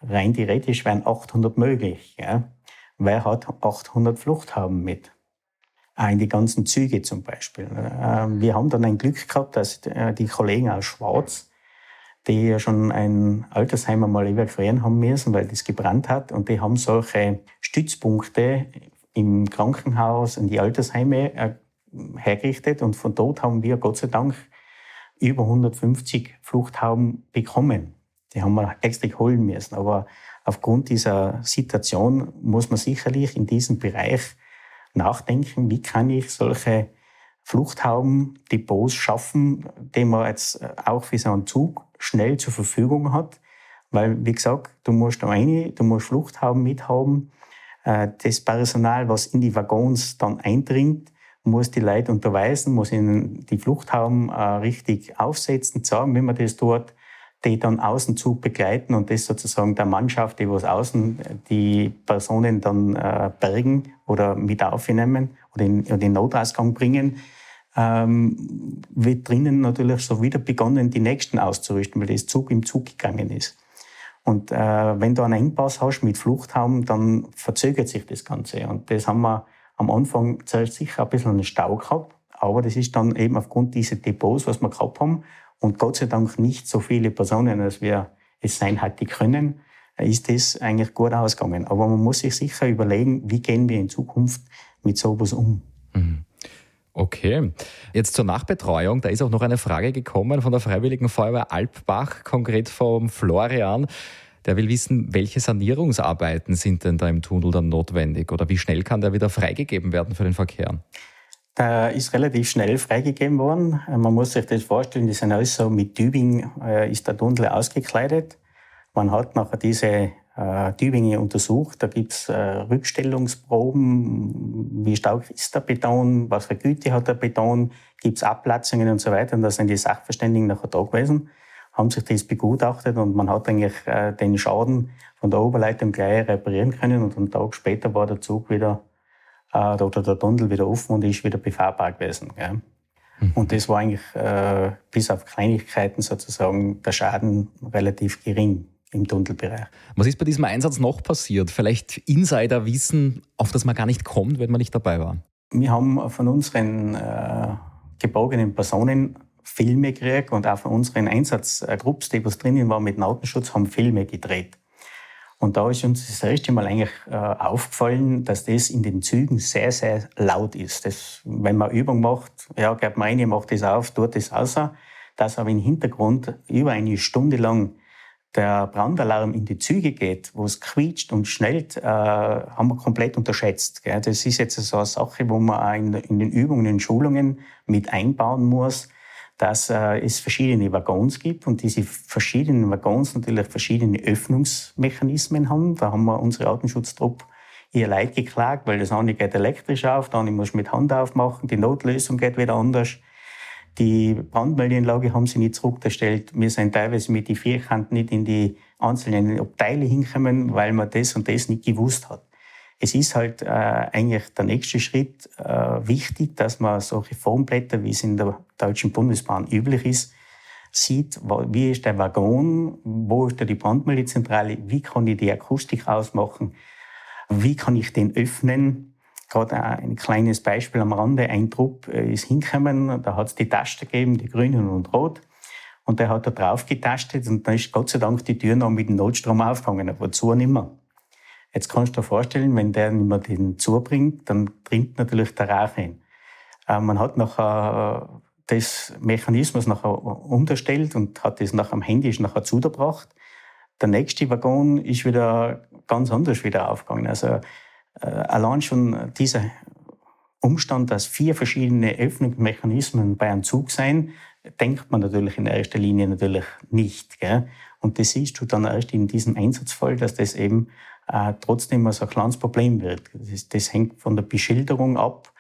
rein theoretisch wären 800 möglich. Ja? Wer hat 800 Fluchthaben mit? Auch in die ganzen Züge zum Beispiel. Ähm, wir haben dann ein Glück gehabt, dass äh, die Kollegen aus Schwarz, die ja schon ein Altersheim einmal evakuieren haben müssen, weil das gebrannt hat, und die haben solche Stützpunkte im Krankenhaus und die Altersheime äh, hergerichtet und von dort haben wir Gott sei Dank über 150 Fluchthauben bekommen. Die haben wir extra holen müssen. Aber aufgrund dieser Situation muss man sicherlich in diesem Bereich nachdenken, wie kann ich solche Fluchthauben-Depots schaffen, die man jetzt auch für so einen Zug schnell zur Verfügung hat. Weil, wie gesagt, du musst da rein, du musst Fluchthauben mithaben. Äh, das Personal, was in die Waggons dann eindringt, muss die Leute unterweisen, muss ihnen die Fluchthauben äh, richtig aufsetzen, sagen, wie man das tut, die dann Außenzug begleiten und das sozusagen der Mannschaft, die was außen die Personen dann äh, bergen oder mit aufnehmen oder in, in den Notausgang bringen, ähm, wird drinnen natürlich so wieder begonnen, die Nächsten auszurüsten, weil das Zug im Zug gegangen ist. Und äh, wenn du einen Engpass hast mit Fluchthauben, dann verzögert sich das Ganze. Und das haben wir am Anfang zuerst sicher ein bisschen einen Stau gehabt, aber das ist dann eben aufgrund dieser Depots, was wir gehabt haben und Gott sei Dank nicht so viele Personen, als wir es sein hätte können, ist das eigentlich gut ausgegangen. Aber man muss sich sicher überlegen, wie gehen wir in Zukunft mit sowas um. Mhm. Okay. Jetzt zur Nachbetreuung. Da ist auch noch eine Frage gekommen von der Freiwilligen Feuerwehr Alpbach, konkret vom Florian. Der will wissen, welche Sanierungsarbeiten sind denn da im Tunnel dann notwendig oder wie schnell kann der wieder freigegeben werden für den Verkehr? Der ist relativ schnell freigegeben worden. Man muss sich das vorstellen, die sind alles so mit Tübing äh, ist der Tunnel ausgekleidet. Man hat nachher diese äh, Tübinge untersucht. Da gibt's äh, Rückstellungsproben, wie stark ist der Beton, was für Güte hat der Beton, gibt's Abplatzungen und so weiter. Und da sind die Sachverständigen nachher da gewesen, haben sich das begutachtet und man hat eigentlich äh, den Schaden von der Oberleitung gleich reparieren können. Und einen Tag später war der Zug wieder äh, oder der Tunnel wieder offen und ist wieder befahrbar gewesen. Gell? Mhm. Und das war eigentlich äh, bis auf Kleinigkeiten sozusagen der Schaden relativ gering im Tunnelbereich. Was ist bei diesem Einsatz noch passiert? Vielleicht Insider-Wissen, auf das man gar nicht kommt, wenn man nicht dabei war? Wir haben von unseren äh, geborgenen Personen Filme gekriegt und auch von unseren Einsatzgrupps, die was drinnen waren mit Nautenschutz, haben Filme gedreht. Und da ist uns das erste Mal eigentlich äh, aufgefallen, dass das in den Zügen sehr, sehr laut ist. Das, wenn man Übung macht, ja, geht man rein, macht das auf, tut das außer, dass aber im Hintergrund über eine Stunde lang der Brandalarm in die Züge geht, wo es quietscht und schnellt, äh, haben wir komplett unterschätzt. Gell? Das ist jetzt so eine Sache, wo man auch in, in den Übungen, in Schulungen mit einbauen muss, dass äh, es verschiedene Waggons gibt und diese verschiedenen Waggons natürlich verschiedene Öffnungsmechanismen haben. Da haben wir unsere Artenschutztruppe ihr Leid geklagt, weil das eine geht elektrisch auf, andere muss mit Hand aufmachen, die Notlösung geht wieder anders. Die Brandmeldeanlage haben sie nicht zurückgestellt. Wir sind teilweise mit den Vierkanten nicht in die einzelnen Abteile hinkommen, weil man das und das nicht gewusst hat. Es ist halt äh, eigentlich der nächste Schritt äh, wichtig, dass man solche Formblätter, wie es in der Deutschen Bundesbahn üblich ist, sieht, wie ist der Waggon, wo ist da die Brandmeldezentrale, wie kann ich die Akustik ausmachen, wie kann ich den öffnen, Gerade ein kleines Beispiel am Rande. Ein Trupp äh, ist hingekommen, da hat es die Taste gegeben, die grünen und rot. Und der hat da drauf getastet und dann ist Gott sei Dank die Tür noch mit dem Notstrom aufgegangen, aber zu nicht mehr. Jetzt kannst du dir vorstellen, wenn der nicht mehr den zubringt, dann dringt natürlich der Rauch hin. Äh, man hat nachher äh, das Mechanismus nachher unterstellt und hat das nachher am Handy nachher zugebracht. Der nächste Waggon ist wieder ganz anders wieder aufgegangen. Also äh, allein schon dieser Umstand, dass vier verschiedene Öffnungsmechanismen bei einem Zug sein, denkt man natürlich in erster Linie natürlich nicht. Gell? Und das siehst du dann erst in diesem Einsatzfall, dass das eben äh, trotzdem so ein kleines Problem wird. Das, das, hängt von der Beschilderung ab.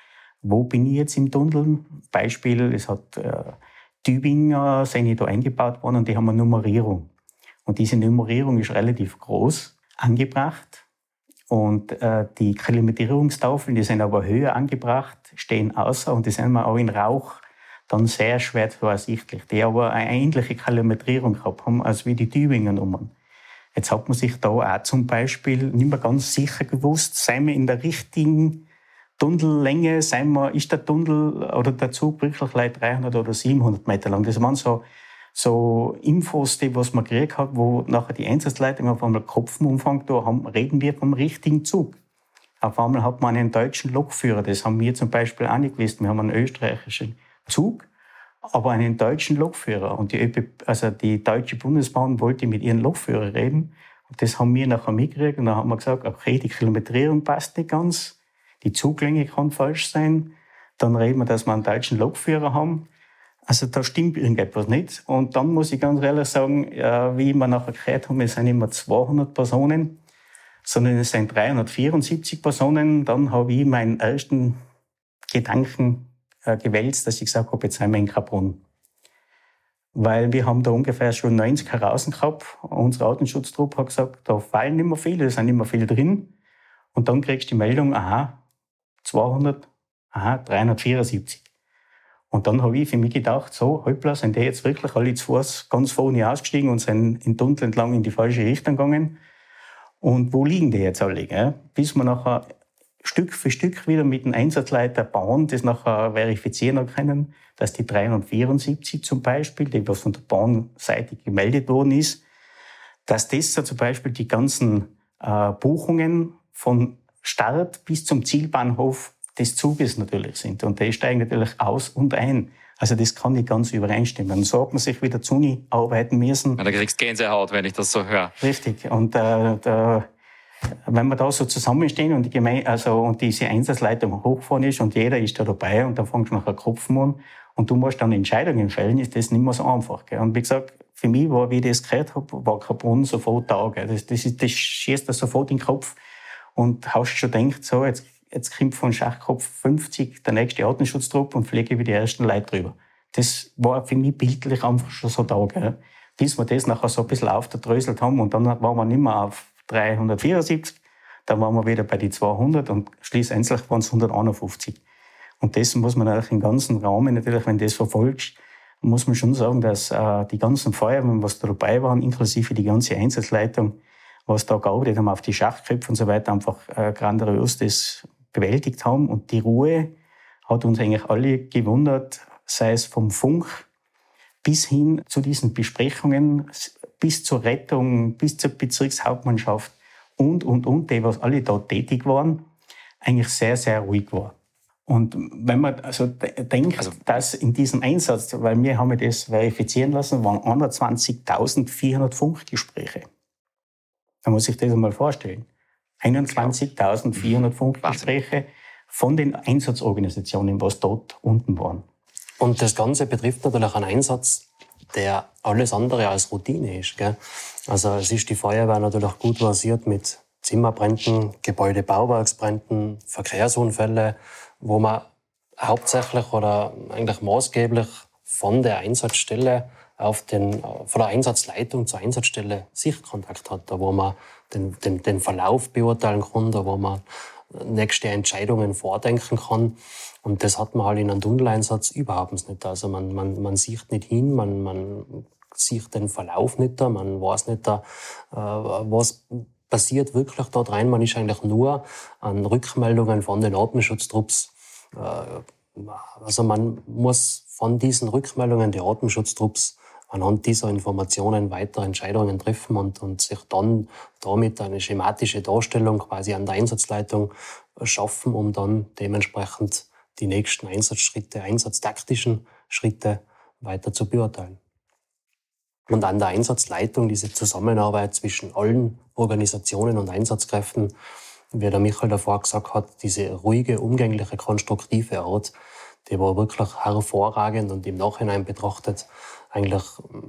Wo bin ich jetzt im Tunnel? Beispiel, es hat äh, Tübinger sind da eingebaut worden und die haben eine Nummerierung. Und diese Nummerierung ist relativ groß angebracht. Und äh, die Kilometrierungstafeln, die sind aber höher angebracht, stehen außer und die sind wir auch in Rauch dann sehr schwer zu ersichtlich. Die aber eine ähnliche Kilometrierung gehabt haben als wie die Tübinger Nummern. Jetzt hat man sich da auch zum Beispiel nicht mehr ganz sicher gewusst, seien wir in der richtigen Tunnellänge, seien wir, ist der Tunnel oder der Zug wirklich 300 oder 700 Meter lang. Das waren so so Infos, die was man gekriegt hat, wo nachher die Einsatzleitung auf einmal Kopfenumfang da haben, reden wir vom richtigen Zug. Auf einmal hat man einen deutschen Lokführer, das haben wir zum Beispiel auch nicht gewusst. Wir haben einen österreichischen Zug, aber einen deutschen Lokführer. Und die, ÖP, also die Deutsche Bundesbahn wollte mit ihren Lokführer reden. Und das haben wir nachher mitgekriegt. Und dann haben wir gesagt, okay, die Kilometrierung passt nicht ganz, die Zuglänge kann falsch sein. Dann reden wir, dass wir einen deutschen Lokführer haben. Also da stimmt irgendetwas nicht. Und dann muss ich ganz ehrlich sagen, äh, wie wir nachher gehört haben, es sind immer 200 Personen, sondern es sind 374 Personen. Dann habe ich meinen ersten Gedanken äh, gewälzt, dass ich gesagt habe, jetzt sind wir in Kaprun. Weil wir haben da ungefähr schon 90 heraus gehabt. Unser Artenschutztrupp hat gesagt, da fallen mehr viele, da sind mehr viele drin. Und dann kriegst du die Meldung, aha, 200, aha, 374. Und dann habe ich für mich gedacht, so, hoppla, sind die jetzt wirklich alle zu Fuß ganz vorne ausgestiegen und sind in Tunnel entlang in die falsche Richtung gegangen. Und wo liegen die jetzt alle? Gell? Bis wir nachher Stück für Stück wieder mit dem Einsatzleiter bauen, das nachher verifizieren können, dass die 374 zum Beispiel, die was von der Bahnseite gemeldet worden ist, dass das so zum Beispiel die ganzen äh, Buchungen von Start bis zum Zielbahnhof des Zuges natürlich sind. Und die steigen natürlich aus und ein. Also das kann nicht ganz übereinstimmen. So hat man sich wieder zu nie arbeiten müssen. Ja, da kriegst du Gänsehaut, wenn ich das so höre. Richtig. Und äh, da, wenn wir da so zusammenstehen und die Gemeinde, also und diese Einsatzleitung hochfahren ist und jeder ist da dabei und dann fängst du nachher Kopfen an und du musst dann Entscheidungen fällen, ist das nicht mehr so einfach. Gell? Und wie gesagt, für mich war, wie ich das gehört habe, war Carbon sofort da. Gell? Das, das, ist, das schießt dir sofort in den Kopf und hast schon gedacht, so, jetzt jetzt kommt von Schachkopf 50 der nächste Artenschutztrupp und fliege über die ersten Leute drüber. Das war für mich bildlich einfach schon so da, gell? Bis wir das nachher so ein bisschen aufgedröselt haben und dann waren wir nicht mehr auf 374, dann waren wir wieder bei die 200 und schließlich waren es 151. Und das muss man natürlich im ganzen Rahmen, natürlich, wenn das verfolgst, muss man schon sagen, dass äh, die ganzen Feuerwehren, was da dabei waren, inklusive die ganze Einsatzleitung, was da gearbeitet haben auf die Schachköpfe und so weiter, einfach äh, grandios das bewältigt haben. Und die Ruhe hat uns eigentlich alle gewundert, sei es vom Funk bis hin zu diesen Besprechungen, bis zur Rettung, bis zur Bezirkshauptmannschaft und, und, und, die, was alle da tätig waren, eigentlich sehr, sehr ruhig war. Und wenn man also denkt, also, dass in diesem Einsatz, weil wir haben das verifizieren lassen, waren 21.400 Funkgespräche. Da muss ich das einmal vorstellen. 21.400 Funkgespräche von den Einsatzorganisationen, was dort unten waren. Und das Ganze betrifft natürlich einen Einsatz, der alles andere als Routine ist. Gell? Also es ist die Feuerwehr natürlich gut versiert mit Zimmerbränden, Gebäudebauwerksbränden, Verkehrsunfälle, wo man hauptsächlich oder eigentlich maßgeblich von der Einsatzstelle auf den, von der Einsatzleitung zur Einsatzstelle Sichtkontakt hat, da wo man den, den, den Verlauf beurteilen kann, da wo man nächste Entscheidungen vordenken kann. Und das hat man halt in einem Tunneleinsatz überhaupt nicht. Also man, man, man sieht nicht hin, man, man sieht den Verlauf nicht da, man weiß nicht da, äh, was passiert wirklich dort rein. Man ist eigentlich nur an Rückmeldungen von den Atemschutztrupps. Äh, also man muss von diesen Rückmeldungen der Atemschutztrupps anhand dieser Informationen weitere Entscheidungen treffen und, und sich dann damit eine schematische Darstellung quasi an der Einsatzleitung schaffen, um dann dementsprechend die nächsten Einsatzschritte, einsatztaktischen Schritte weiter zu beurteilen. Und an der Einsatzleitung diese Zusammenarbeit zwischen allen Organisationen und Einsatzkräften, wie der Michael davor gesagt hat, diese ruhige, umgängliche, konstruktive Art, die war wirklich hervorragend und im Nachhinein betrachtet eigentlich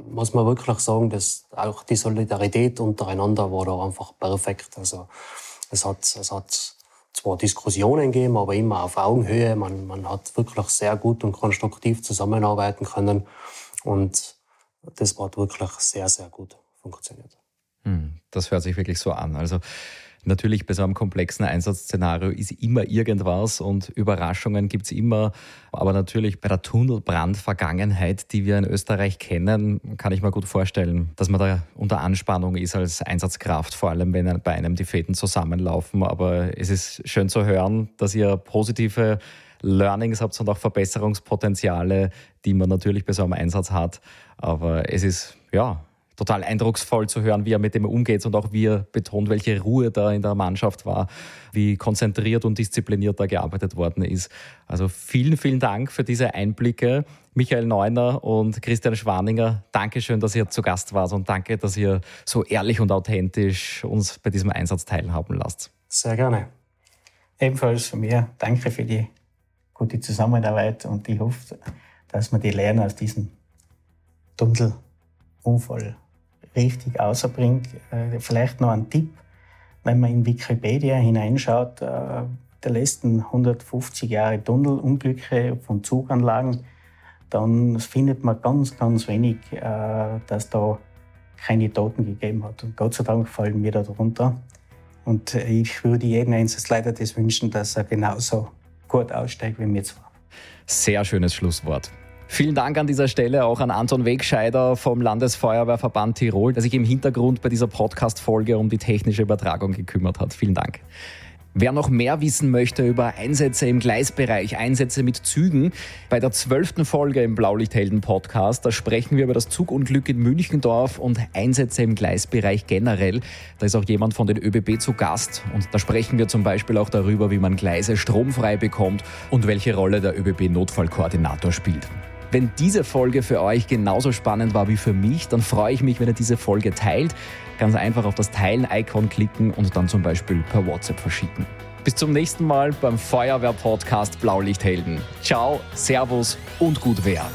muss man wirklich sagen, dass auch die Solidarität untereinander war da einfach perfekt. Also es hat, es hat zwar Diskussionen gegeben, aber immer auf Augenhöhe. Man, man hat wirklich sehr gut und konstruktiv zusammenarbeiten können und das hat wirklich sehr, sehr gut funktioniert. Hm, das hört sich wirklich so an. Also Natürlich bei so einem komplexen Einsatzszenario ist immer irgendwas und Überraschungen gibt es immer. Aber natürlich bei der Tunnelbrand-Vergangenheit, die wir in Österreich kennen, kann ich mir gut vorstellen, dass man da unter Anspannung ist als Einsatzkraft, vor allem wenn bei einem die Fäden zusammenlaufen. Aber es ist schön zu hören, dass ihr positive Learnings habt und auch Verbesserungspotenziale, die man natürlich bei so einem Einsatz hat. Aber es ist, ja, total eindrucksvoll zu hören, wie er mit dem umgeht und auch wie er betont, welche Ruhe da in der Mannschaft war, wie konzentriert und diszipliniert da gearbeitet worden ist. Also vielen, vielen Dank für diese Einblicke. Michael Neuner und Christian Schwaninger, danke schön, dass ihr zu Gast wart und danke, dass ihr so ehrlich und authentisch uns bei diesem Einsatz teilhaben lasst. Sehr gerne. Ebenfalls von mir danke für die gute Zusammenarbeit und ich hoffe, dass wir die Lernen aus diesem Tunnelunfall richtig außerbringt. Äh, vielleicht noch ein Tipp, wenn man in Wikipedia hineinschaut, äh, der letzten 150 Jahre Tunnelunglücke von Zuganlagen, dann findet man ganz, ganz wenig, äh, dass da keine Toten gegeben hat. Und Gott sei Dank fallen wir da drunter. Und ich würde jedem Einsatzleiter das wünschen, dass er genauso gut aussteigt wie wir zwei. Sehr schönes Schlusswort. Vielen Dank an dieser Stelle auch an Anton Wegscheider vom Landesfeuerwehrverband Tirol, der sich im Hintergrund bei dieser Podcast-Folge um die technische Übertragung gekümmert hat. Vielen Dank. Wer noch mehr wissen möchte über Einsätze im Gleisbereich, Einsätze mit Zügen, bei der zwölften Folge im Blaulichthelden Podcast, da sprechen wir über das Zugunglück in Münchendorf und Einsätze im Gleisbereich generell. Da ist auch jemand von den ÖBB zu Gast und da sprechen wir zum Beispiel auch darüber, wie man Gleise stromfrei bekommt und welche Rolle der ÖBB Notfallkoordinator spielt. Wenn diese Folge für euch genauso spannend war wie für mich, dann freue ich mich, wenn ihr diese Folge teilt. Ganz einfach auf das Teilen-Icon klicken und dann zum Beispiel per WhatsApp verschicken. Bis zum nächsten Mal beim Feuerwehr-Podcast Blaulichthelden. Ciao, Servus und gut Wehr.